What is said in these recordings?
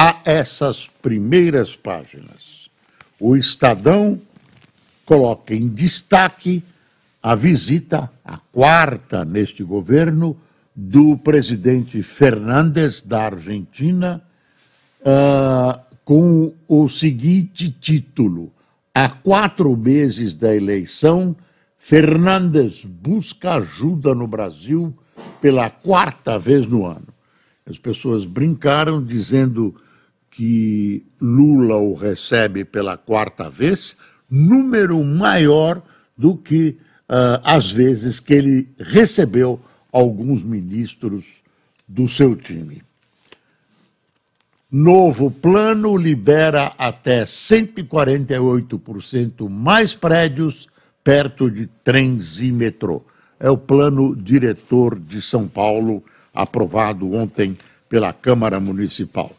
a essas primeiras páginas. O Estadão coloca em destaque a visita, a quarta neste governo, do presidente Fernandes da Argentina, uh, com o seguinte título: Há quatro meses da eleição, Fernandes busca ajuda no Brasil pela quarta vez no ano. As pessoas brincaram dizendo que Lula o recebe pela quarta vez, número maior do que uh, as vezes que ele recebeu alguns ministros do seu time. Novo plano libera até 148% mais prédios perto de trens e metrô. É o plano diretor de São Paulo, aprovado ontem pela Câmara Municipal.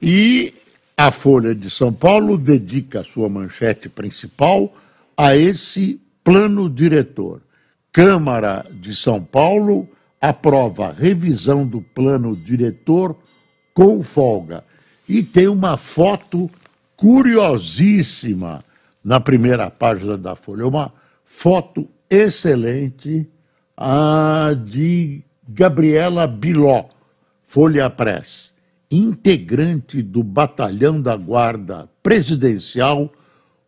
E a Folha de São Paulo dedica a sua manchete principal a esse plano diretor. Câmara de São Paulo aprova revisão do plano diretor com folga. E tem uma foto curiosíssima na primeira página da Folha, uma foto excelente a de Gabriela Biló, Folha Press, integrante do batalhão da Guarda Presidencial,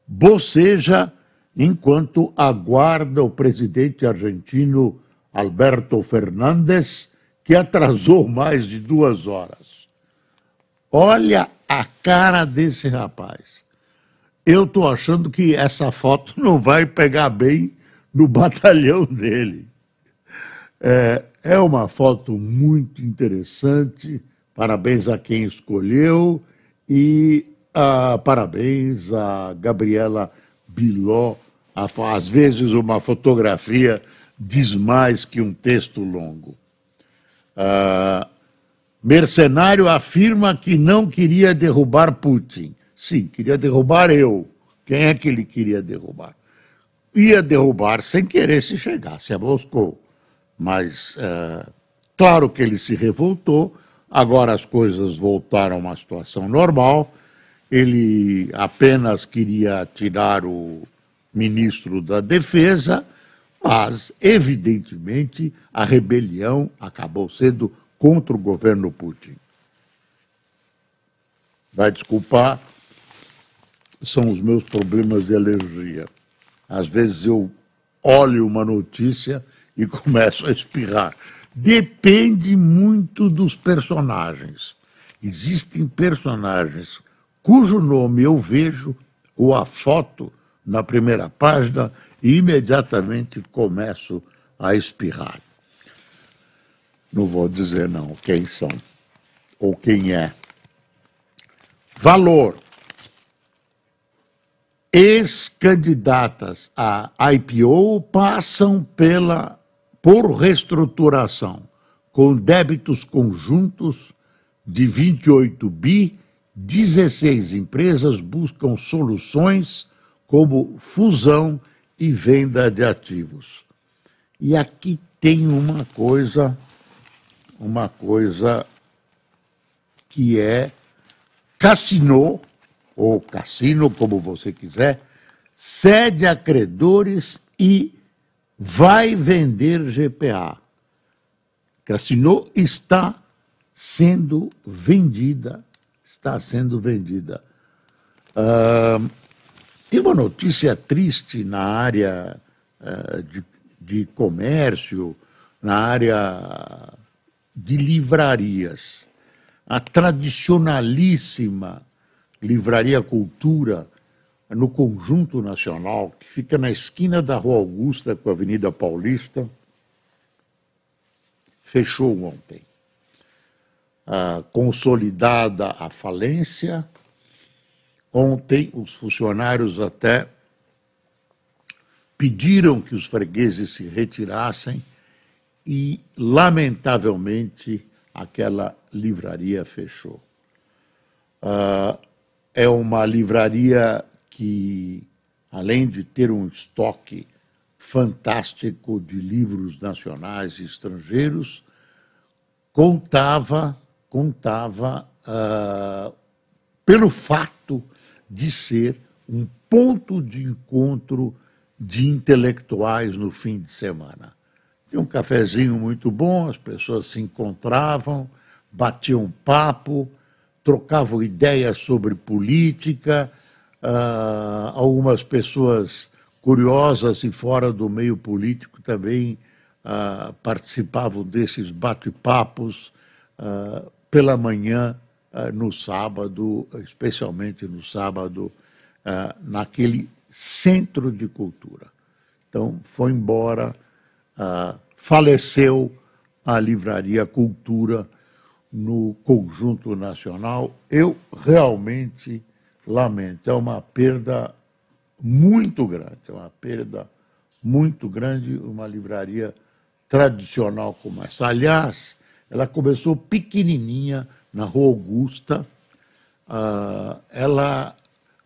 boceja enquanto aguarda o presidente argentino Alberto Fernandes, que atrasou mais de duas horas. Olha a cara desse rapaz. Eu estou achando que essa foto não vai pegar bem no batalhão dele. É, é uma foto muito interessante. Parabéns a quem escolheu e uh, parabéns a Gabriela Biló. Às vezes, uma fotografia diz mais que um texto longo. Uh, mercenário afirma que não queria derrubar Putin. Sim, queria derrubar eu. Quem é que ele queria derrubar? Ia derrubar sem querer se chegasse a Moscou. Mas, uh, claro que ele se revoltou, agora as coisas voltaram a uma situação normal ele apenas queria tirar o ministro da Defesa, mas, evidentemente, a rebelião acabou sendo contra o governo Putin. Vai desculpar, são os meus problemas de alergia. Às vezes eu olho uma notícia e começo a espirrar. Depende muito dos personagens. Existem personagens cujo nome eu vejo ou a foto na primeira página e imediatamente começo a espirrar. Não vou dizer não quem são ou quem é. Valor. Ex-candidatas a IPO passam pela por reestruturação, com débitos conjuntos de 28 bi 16 empresas buscam soluções como fusão e venda de ativos. E aqui tem uma coisa, uma coisa que é Cassino, ou Cassino, como você quiser, cede a credores e vai vender GPA. Cassino está sendo vendida está sendo vendida. Uh, tem uma notícia triste na área uh, de, de comércio, na área de livrarias. A tradicionalíssima Livraria Cultura, no Conjunto Nacional, que fica na esquina da Rua Augusta com a Avenida Paulista, fechou ontem. ah, consolidada a falência. Ontem, os funcionários até pediram que os fregueses se retirassem e, lamentavelmente, aquela livraria fechou. Uh, é uma livraria que, além de ter um estoque fantástico de livros nacionais e estrangeiros, contava, contava uh, pelo fato de ser um ponto de encontro de intelectuais no fim de semana. Tinha um cafezinho muito bom, as pessoas se encontravam, batiam papo, trocavam ideias sobre política, uh, algumas pessoas curiosas e fora do meio político também uh, participavam desses bate-papos uh, pela manhã, no sábado, especialmente no sábado, naquele centro de cultura. Então, foi embora ah, faleceu a Livraria Cultura no conjunto nacional. Eu realmente lamento, é uma perda muito grande, é uma perda muito grande, uma livraria tradicional como essa. Aliás, ela começou pequenininha na Rua Augusta, uh, ela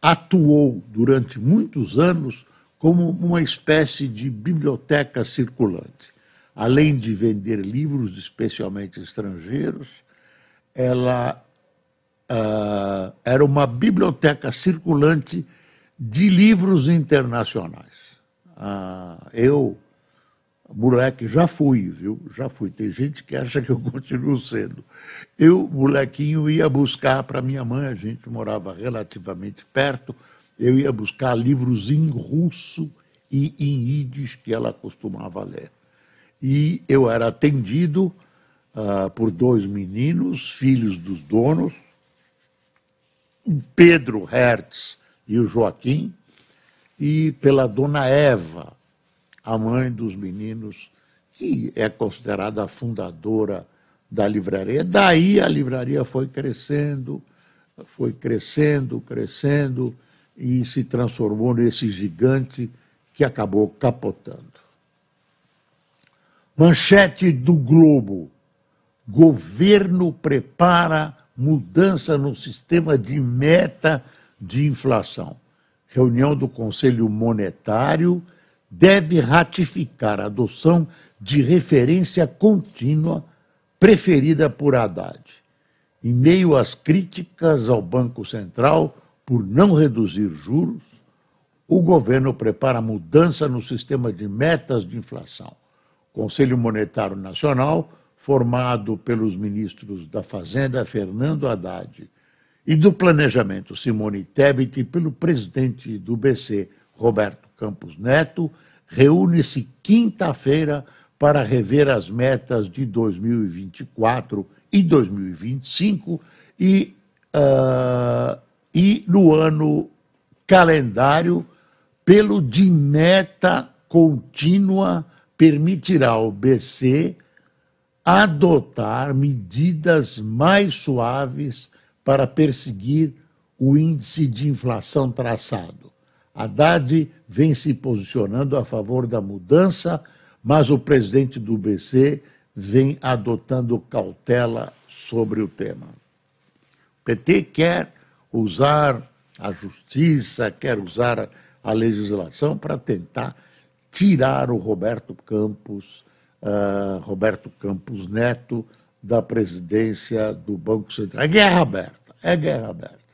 atuou durante muitos anos como uma espécie de biblioteca circulante. Além de vender livros, especialmente estrangeiros, ela uh, era uma biblioteca circulante de livros internacionais. Uh, eu, moleque, já fui, viu? Já fui. Tem gente que acha que eu continuo sendo. Eu, molequinho, ia buscar para minha mãe, a gente morava relativamente perto, eu ia buscar livros em russo e em ídis que ela costumava ler. E eu era atendido uh, por dois meninos, filhos dos donos, o Pedro Hertz e o Joaquim, e pela dona Eva, a mãe dos meninos, que é considerada a fundadora da livraria. Daí a livraria foi crescendo, foi crescendo, crescendo, e se transformou nesse gigante que acabou capotando. Manchete do Globo: governo prepara mudança no sistema de meta de inflação. Reunião do Conselho Monetário deve ratificar a adoção de referência contínua preferida por Haddad. Em meio às críticas ao Banco Central, por não reduzir juros, o governo prepara mudança no sistema de metas de inflação. O Conselho Monetário Nacional, formado pelos ministros da Fazenda Fernando Haddad e do Planejamento Simone Tebet e pelo presidente do BC Roberto Campos Neto, reúne-se quinta-feira para rever as metas de 2024 e 2025 e uh, e no ano calendário, pelo de meta contínua, permitirá ao BC adotar medidas mais suaves para perseguir o índice de inflação traçado. Haddad vem se posicionando a favor da mudança, mas o presidente do BC vem adotando cautela sobre o tema. O PT quer usar a justiça, quer usar a legislação para tentar tirar o Roberto Campos, uh, Roberto Campos Neto, da presidência do Banco Central. É guerra aberta, é guerra aberta.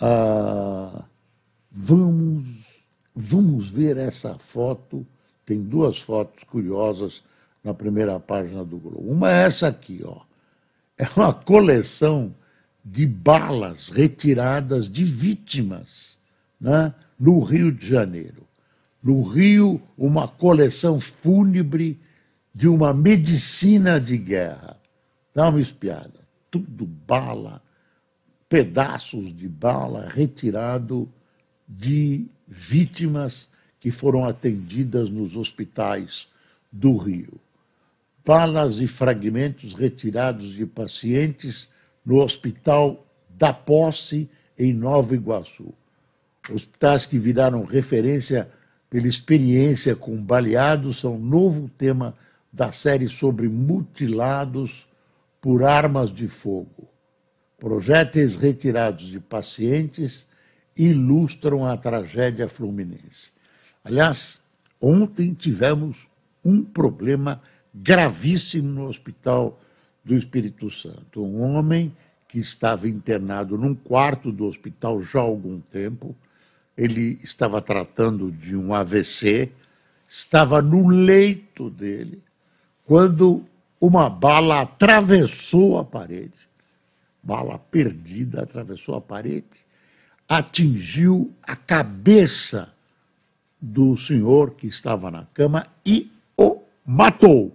Uh, vamos, vamos ver essa foto. Tem duas fotos curiosas na primeira página do Globo. Uma é essa aqui, ó. É uma coleção de balas retiradas de vítimas né, no Rio de Janeiro. No Rio, uma coleção fúnebre de uma medicina de guerra. Dá uma espiada. Tudo bala, pedaços de bala retirado de vítimas que foram atendidas nos hospitais do Rio. balas e fragmentos retirados de pacientes no Hospital da Posse, em Nova Iguaçu. Hospitais que viraram referência pela experiência com baleados são novo tema da série sobre mutilados por armas de fogo. Projéteis retirados de pacientes ilustram a tragédia fluminense. Aliás, ontem tivemos um problema gravíssimo no Hospital do Espírito Santo. Um homem que estava internado num quarto do hospital já há algum tempo, ele estava tratando de um AVC, estava no leito dele, quando uma bala atravessou a parede, bala perdida, atravessou a parede, atingiu a cabeça do senhor que estava na cama e o matou.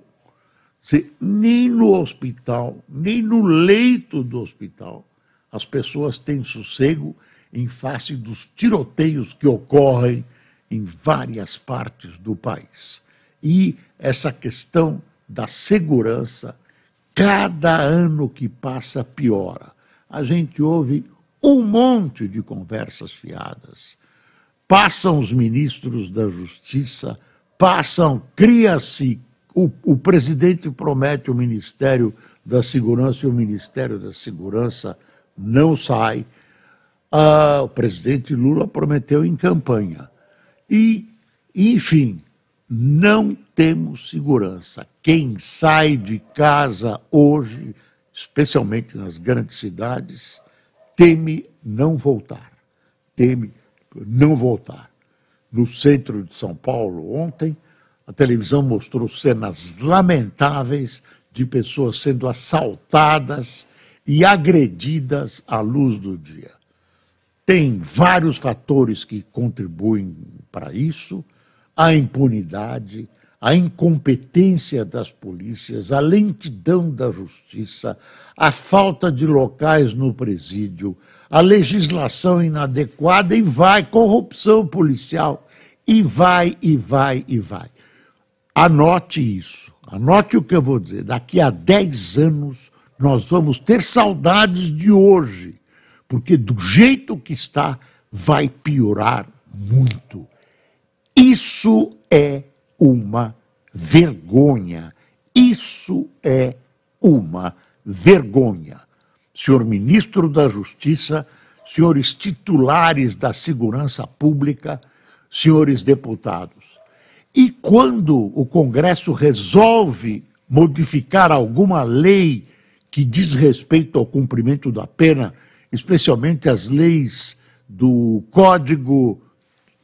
Nem no hospital, nem no leito do hospital, as pessoas têm sossego em face dos tiroteios que ocorrem em várias partes do país. E essa questão da segurança, cada ano que passa, piora. A gente ouve um monte de conversas fiadas. Passam os ministros da Justiça, passam, cria-se o, o presidente promete o Ministério da Segurança e o Ministério da Segurança não sai. Ah, o presidente Lula prometeu em campanha. E, enfim, não temos segurança. Quem sai de casa hoje, especialmente nas grandes cidades, teme não voltar. Teme não voltar. No centro de São Paulo, ontem, a televisão mostrou cenas lamentáveis de pessoas sendo assaltadas e agredidas à luz do dia. Tem vários fatores que contribuem para isso: a impunidade, a incompetência das polícias, a lentidão da justiça, a falta de locais no presídio, a legislação inadequada e vai, corrupção policial, e vai, e vai, e vai. Anote isso, anote o que eu vou dizer. Daqui a 10 anos nós vamos ter saudades de hoje, porque do jeito que está, vai piorar muito. Isso é uma vergonha. Isso é uma vergonha. Senhor ministro da Justiça, senhores titulares da Segurança Pública, senhores deputados. E quando o Congresso resolve modificar alguma lei que diz respeito ao cumprimento da pena, especialmente as leis do Código,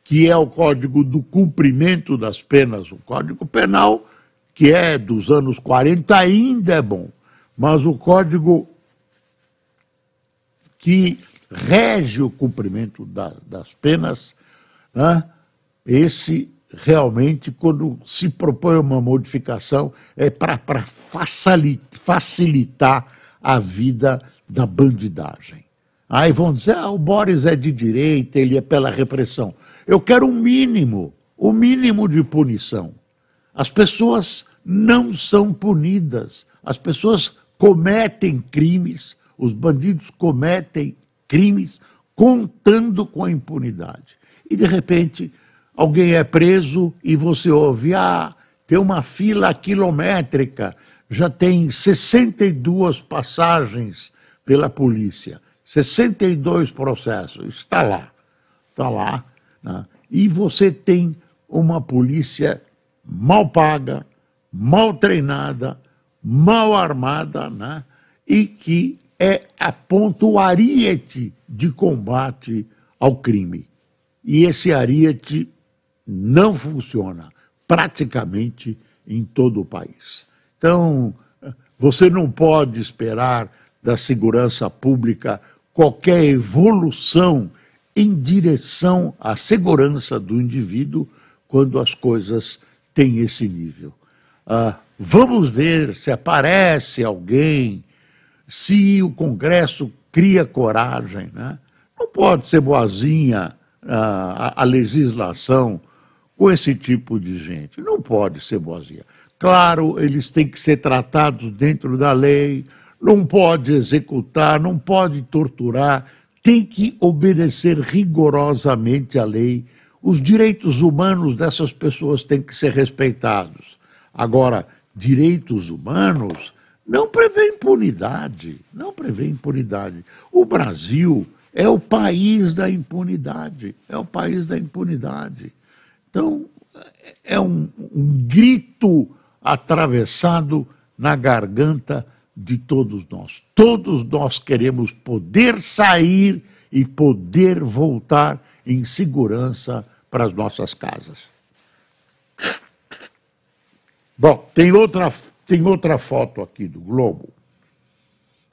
que é o Código do Cumprimento das Penas, o Código Penal, que é dos anos 40, ainda é bom, mas o Código que rege o cumprimento das, das penas, né, esse realmente, quando se propõe uma modificação, é para facilitar a vida da bandidagem. Aí vão dizer, ah, o Boris é de direita, ele é pela repressão. Eu quero o um mínimo, o um mínimo de punição. As pessoas não são punidas, as pessoas cometem crimes, os bandidos cometem crimes contando com a impunidade. E, de repente, alguém é preso e você ouve, ah, tem uma fila quilométrica, já tem 62 passagens pela polícia, 62 processos, está lá, está lá. Né? E você tem uma polícia mal paga, mal treinada, mal armada, né? e que é a ponto ariete de combate ao crime. E esse ariete não funciona praticamente em todo o país. Então, você não pode esperar da segurança pública qualquer evolução em direção à segurança do indivíduo quando as coisas têm esse nível. Ah, vamos ver se aparece alguém, se o Congresso cria coragem. Né? Não pode ser boazinha ah, a, a legislação com esse tipo de gente. Não pode ser boazinha. Claro, eles têm que ser tratados dentro da lei, não pode executar, não pode torturar, tem que obedecer rigorosamente à lei. Os direitos humanos dessas pessoas têm que ser respeitados. Agora, direitos humanos não prevê impunidade, não prevê impunidade. O Brasil é o país da impunidade, é o país da impunidade. Então, é um, um grito atravessado na garganta de todos nós. Todos nós queremos poder sair e poder voltar em segurança para as nossas casas. Bom, tem outra, tem outra foto aqui do Globo.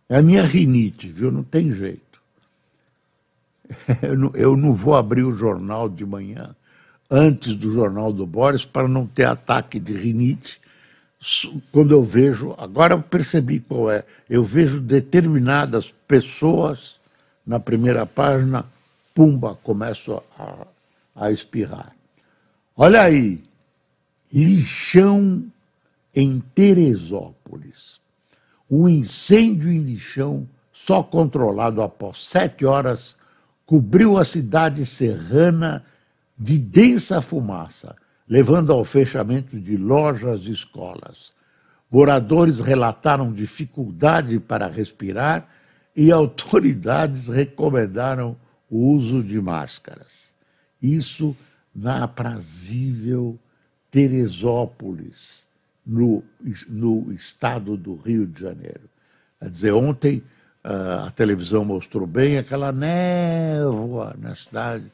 É a minha rinite, viu? Não tem jeito. Eu não, eu não vou abrir o jornal de manhã antes do jornal do Boris para não ter ataque de rinite quando eu vejo, agora eu percebi qual é, eu vejo determinadas pessoas na primeira página, pumba, começo a, a espirrar. Olha aí, lixão em Teresópolis. Um incêndio em lixão, só controlado após sete horas, cobriu a cidade serrana de densa fumaça levando ao fechamento de lojas e escolas. Moradores relataram dificuldade para respirar e autoridades recomendaram o uso de máscaras. Isso na aprazível Teresópolis, no, no estado do Rio de Janeiro. Quer dizer, ontem uh, a televisão mostrou bem aquela névoa na cidade,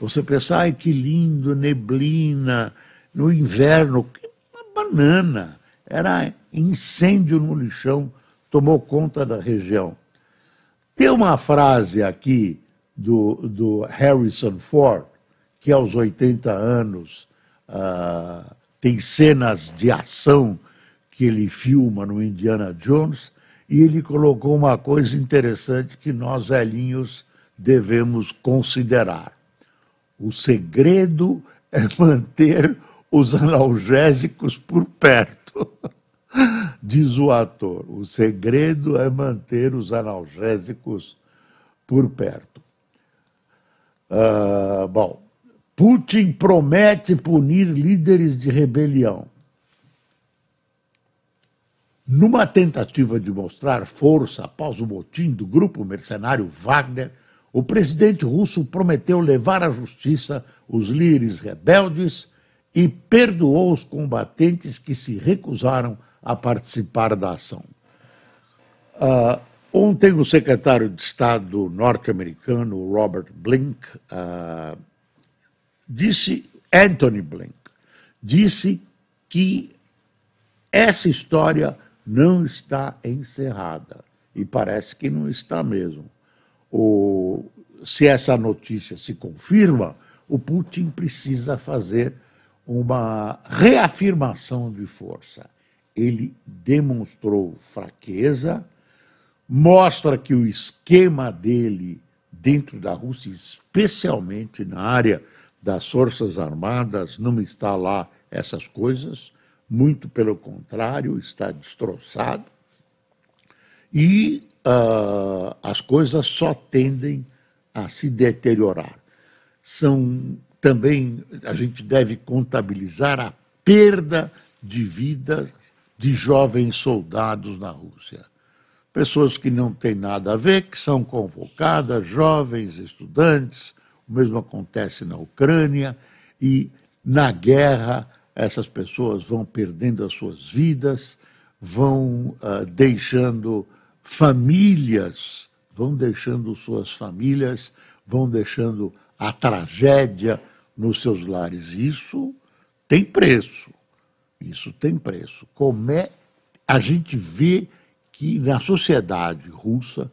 você pensa, ai que lindo, neblina, no inverno, uma banana. Era incêndio no lixão, tomou conta da região. Tem uma frase aqui do, do Harrison Ford, que aos 80 anos uh, tem cenas de ação que ele filma no Indiana Jones, e ele colocou uma coisa interessante que nós velhinhos devemos considerar. O segredo é manter os analgésicos por perto. Diz o ator. O segredo é manter os analgésicos por perto. Uh, bom, Putin promete punir líderes de rebelião. Numa tentativa de mostrar força após o motim do grupo mercenário Wagner, o presidente russo prometeu levar à justiça os líderes rebeldes e perdoou os combatentes que se recusaram a participar da ação. Uh, ontem, o secretário de Estado norte-americano, Robert Blink, uh, disse, Anthony Blink, disse que essa história não está encerrada. E parece que não está mesmo o, se essa notícia se confirma, o Putin precisa fazer uma reafirmação de força. Ele demonstrou fraqueza, mostra que o esquema dele dentro da Rússia, especialmente na área das Forças Armadas, não está lá essas coisas, muito pelo contrário, está destroçado. E uh, as coisas só tendem a se deteriorar. São também, a gente deve contabilizar a perda de vidas de jovens soldados na Rússia. Pessoas que não têm nada a ver, que são convocadas, jovens, estudantes, o mesmo acontece na Ucrânia, e na guerra essas pessoas vão perdendo as suas vidas, vão uh, deixando famílias vão deixando suas famílias, vão deixando a tragédia nos seus lares. Isso tem preço. Isso tem preço. Como é a gente vê que na sociedade russa,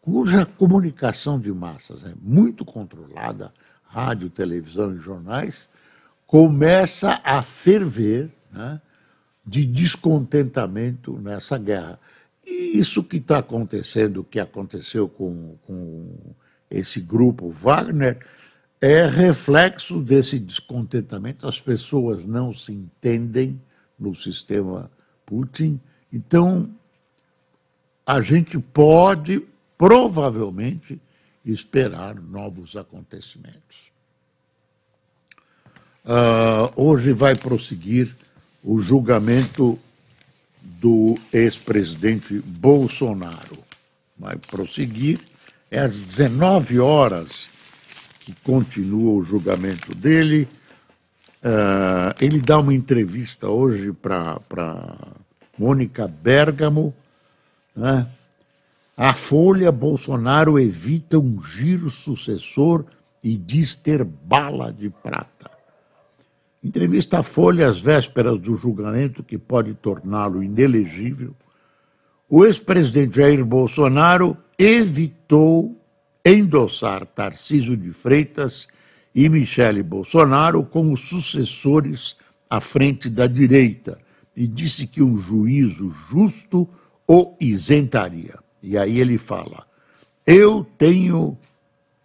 cuja comunicação de massas é muito controlada, rádio, televisão e jornais, começa a ferver né, de descontentamento nessa guerra. E isso que está acontecendo, que aconteceu com, com esse grupo Wagner, é reflexo desse descontentamento. As pessoas não se entendem, no sistema Putin. Então, a gente pode, provavelmente, esperar novos acontecimentos. Uh, hoje vai prosseguir o julgamento do ex-presidente Bolsonaro. Vai prosseguir, é às 19 horas que continua o julgamento dele. Uh, ele dá uma entrevista hoje para Mônica Bergamo. Né? A Folha Bolsonaro evita um giro sucessor e diz ter bala de prata. Entrevista à Folha às vésperas do julgamento que pode torná-lo inelegível. O ex-presidente Jair Bolsonaro evitou endossar Tarcísio de Freitas e Michele Bolsonaro como sucessores à frente da direita e disse que um juízo justo o isentaria. E aí ele fala: Eu tenho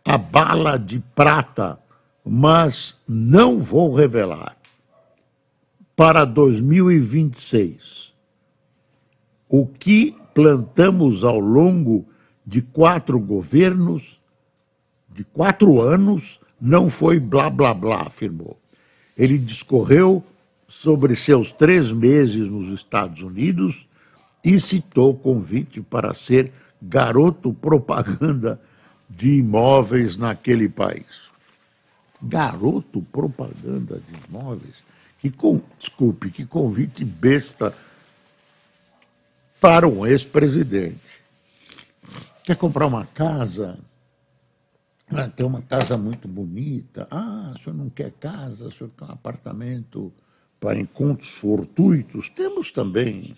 a bala de prata, mas não vou revelar. Para 2026, o que plantamos ao longo de quatro governos, de quatro anos, não foi blá blá blá, afirmou. Ele discorreu sobre seus três meses nos Estados Unidos e citou convite para ser garoto propaganda de imóveis naquele país. Garoto propaganda de imóveis? Que, com, desculpe, que convite besta para um ex-presidente. Quer comprar uma casa? Ah, tem uma casa muito bonita. Ah, o senhor não quer casa, o senhor quer um apartamento para encontros fortuitos? Temos também.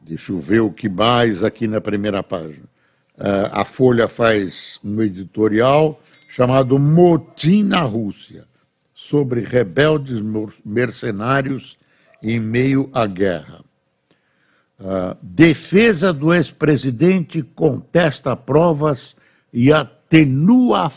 deixa eu ver o que mais aqui na primeira página. Uh, a Folha faz um editorial chamado Motim na Rússia, sobre rebeldes mercenários em meio à guerra. Uh, defesa do ex-presidente contesta provas e atenua a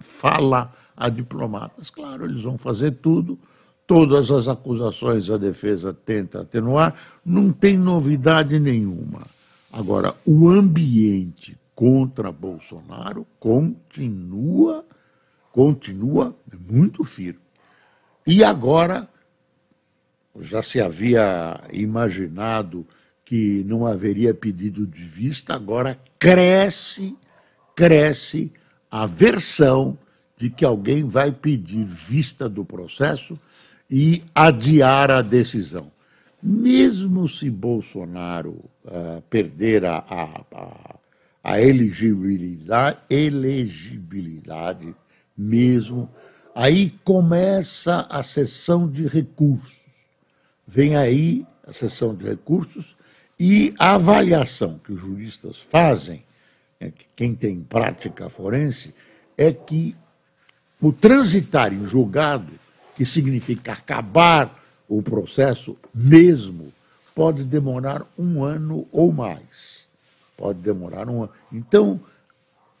fala a diplomatas. Claro, eles vão fazer tudo, todas as acusações a defesa tenta atenuar, não tem novidade nenhuma. Agora, o ambiente contra Bolsonaro continua, continua muito firme. E agora já se havia imaginado que não haveria pedido de vista, agora cresce, cresce a versão de que alguém vai pedir vista do processo e adiar a decisão. Mesmo se Bolsonaro uh, perder a, a, a, a elegibilidade, elegibilidade mesmo, aí começa a sessão de recursos. Vem aí a sessão de recursos e a avaliação que os juristas fazem, é quem tem prática forense, é que o transitar em julgado, que significa acabar o processo mesmo, pode demorar um ano ou mais. Pode demorar um ano. Então,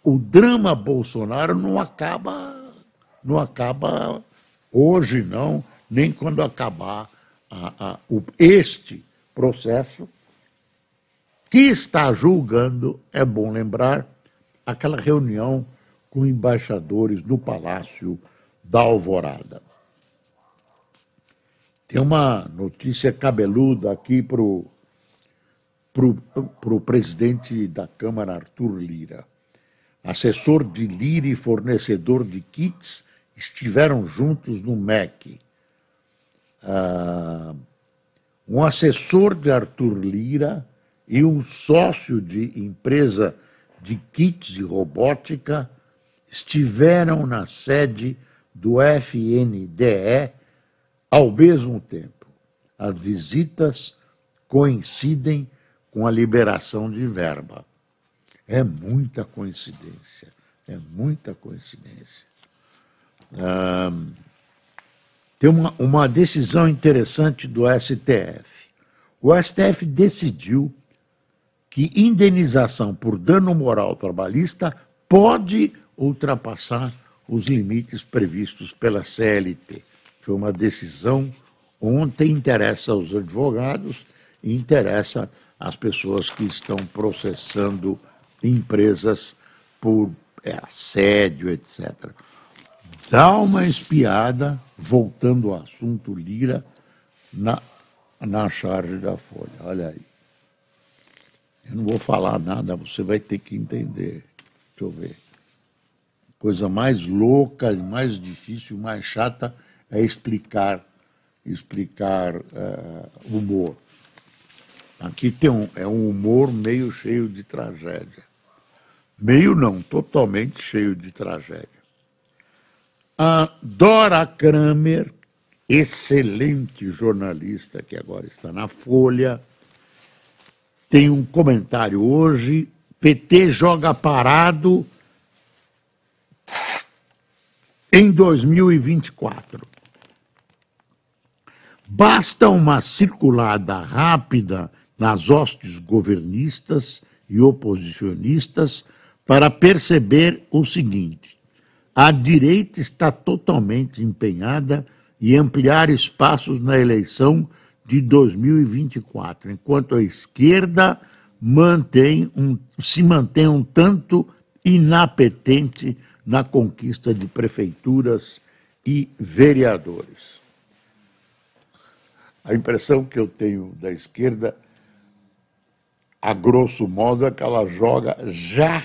o drama Bolsonaro não acaba, não acaba hoje, não, nem quando acabar a, a, o, este processo, que está julgando, é bom lembrar, aquela reunião com embaixadores no Palácio da Alvorada. Tem uma notícia cabeluda aqui para o pro, presidente da Câmara, Arthur Lira. Assessor de Lira e fornecedor de kits estiveram juntos no MEC ah, um assessor de Arthur Lira e um sócio de empresa de kits de robótica estiveram na sede do FNDE ao mesmo tempo. As visitas coincidem com a liberação de verba. É muita coincidência, é muita coincidência. Ah, tem uma, uma decisão interessante do STF. O STF decidiu que indenização por dano moral trabalhista pode ultrapassar os limites previstos pela CLT. Foi uma decisão ontem interessa aos advogados e interessa às pessoas que estão processando empresas por é, assédio, etc. Dá uma espiada, voltando ao assunto Lira, na, na charge da Folha. Olha aí. Eu não vou falar nada, você vai ter que entender. Deixa eu ver. Coisa mais louca, mais difícil, mais chata é explicar, explicar uh, humor. Aqui tem um, é um humor meio cheio de tragédia. Meio não, totalmente cheio de tragédia. A Dora Kramer, excelente jornalista que agora está na Folha, tem um comentário hoje. PT joga parado em 2024. Basta uma circulada rápida nas hostes governistas e oposicionistas para perceber o seguinte: a direita está totalmente empenhada em ampliar espaços na eleição de 2024, enquanto a esquerda mantém um, se mantém um tanto inapetente na conquista de prefeituras e vereadores. A impressão que eu tenho da esquerda, a grosso modo, é que ela joga já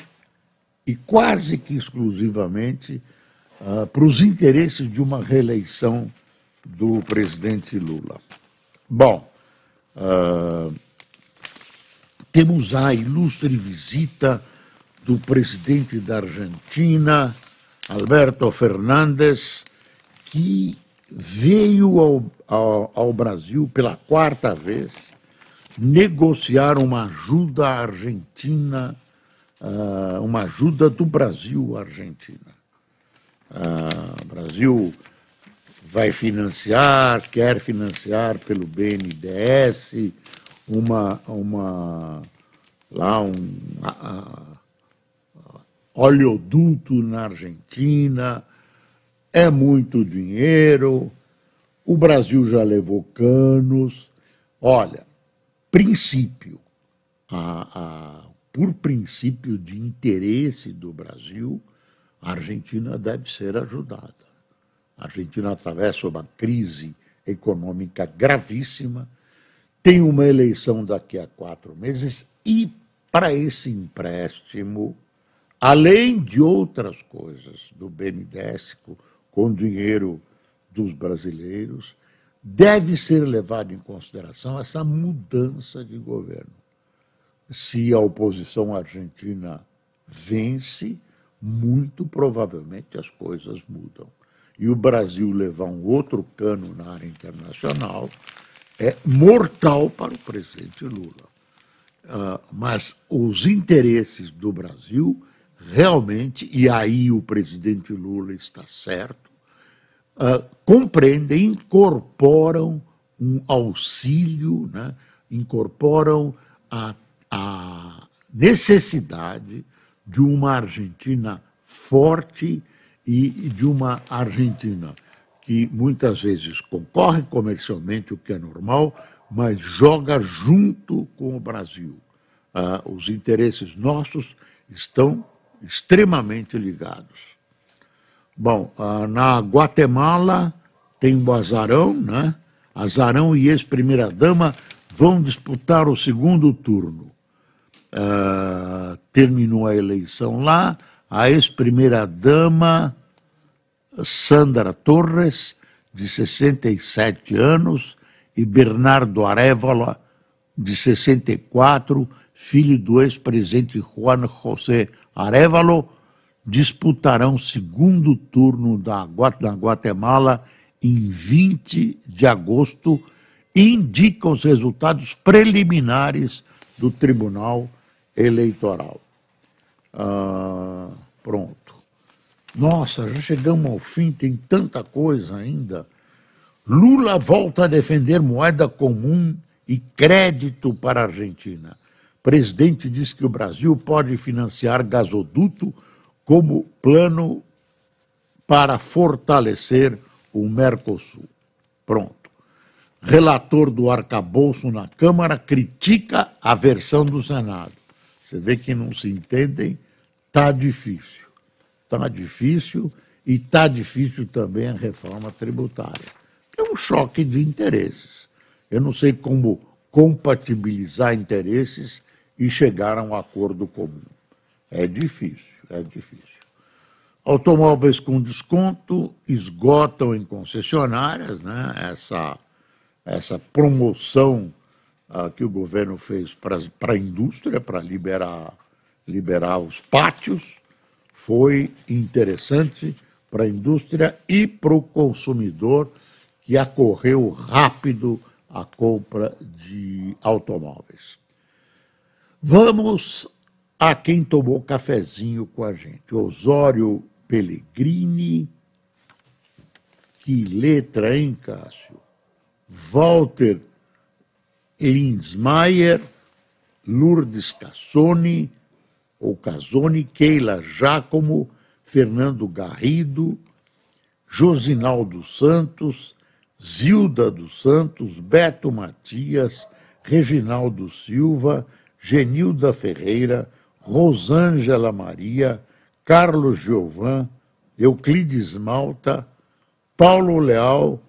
e quase que exclusivamente uh, para os interesses de uma reeleição do presidente Lula. Bom, uh, temos a ilustre visita do presidente da Argentina, Alberto Fernandes, que veio ao, ao, ao, Brasil pela quarta vez negociar uma ajuda à Argentina, uh, uma ajuda do Brasil à Argentina. Uh, o Brasil vai financiar, quer financiar pelo BNDES uma, uma lá um a, oleoduto na Argentina, é muito dinheiro, o Brasil já levou canos. Olha, princípio, a, a, por princípio de interesse do Brasil, a Argentina deve ser ajudada. A Argentina atravessa uma crise econômica gravíssima, tem uma eleição daqui a quatro meses e, para esse empréstimo, além de outras coisas do BNDES, com dinheiro dos brasileiros, deve ser levado em consideração essa mudança de governo. Se a oposição argentina vence, muito provavelmente as coisas mudam e o Brasil levar um outro cano na área internacional é mortal para o presidente Lula. Uh, mas os interesses do Brasil realmente, e aí o presidente Lula está certo, uh, compreendem, incorporam um auxílio, né, incorporam a, a necessidade de uma Argentina forte e de uma Argentina que muitas vezes concorre comercialmente, o que é normal, mas joga junto com o Brasil. Ah, os interesses nossos estão extremamente ligados. Bom, ah, na Guatemala tem o Azarão, né? Azarão e ex-primeira-dama vão disputar o segundo turno. Ah, terminou a eleição lá, a ex-primeira-dama Sandra Torres, de 67 anos, e Bernardo Arevalo, de 64, filho do ex-presidente Juan José Arevalo, disputarão segundo turno da, Guatemala em 20 de agosto indicam os resultados preliminares do Tribunal Eleitoral. Ah, pronto. Nossa, já chegamos ao fim, tem tanta coisa ainda. Lula volta a defender moeda comum e crédito para a Argentina. presidente diz que o Brasil pode financiar gasoduto como plano para fortalecer o Mercosul. Pronto. Relator do arcabouço na Câmara critica a versão do Senado. Você vê que não se entendem, tá difícil. Tá difícil e tá difícil também a reforma tributária. É um choque de interesses. Eu não sei como compatibilizar interesses e chegar a um acordo comum. É difícil, é difícil. Automóveis com desconto esgotam em concessionárias, né? Essa, essa promoção ah, que o governo fez para a indústria, para liberar, liberar os pátios, foi interessante para a indústria e para o consumidor que acorreu rápido a compra de automóveis. Vamos a quem tomou cafezinho com a gente. Osório Pellegrini. Que letra, hein, Cássio? Walter Linsmaier, Lourdes Cassoni, ou Keila Giacomo, Fernando Garrido, Josinaldo Santos, Zilda dos Santos, Beto Matias, Reginaldo Silva, Genilda Ferreira, Rosângela Maria, Carlos Giovan, Euclides Malta, Paulo Leal,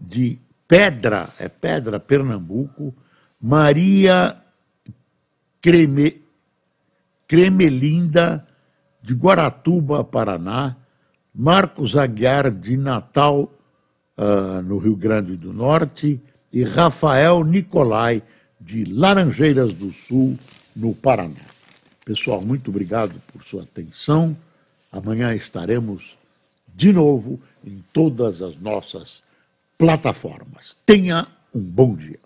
de Pedra, é Pedra, Pernambuco, Maria Creme, Cremelinda, de Guaratuba, Paraná, Marcos Aguiar, de Natal, uh, no Rio Grande do Norte, e Rafael Nicolai, de Laranjeiras do Sul, no Paraná. Pessoal, muito obrigado por sua atenção. Amanhã estaremos de novo em todas as nossas plataformas. Tenha um bom dia.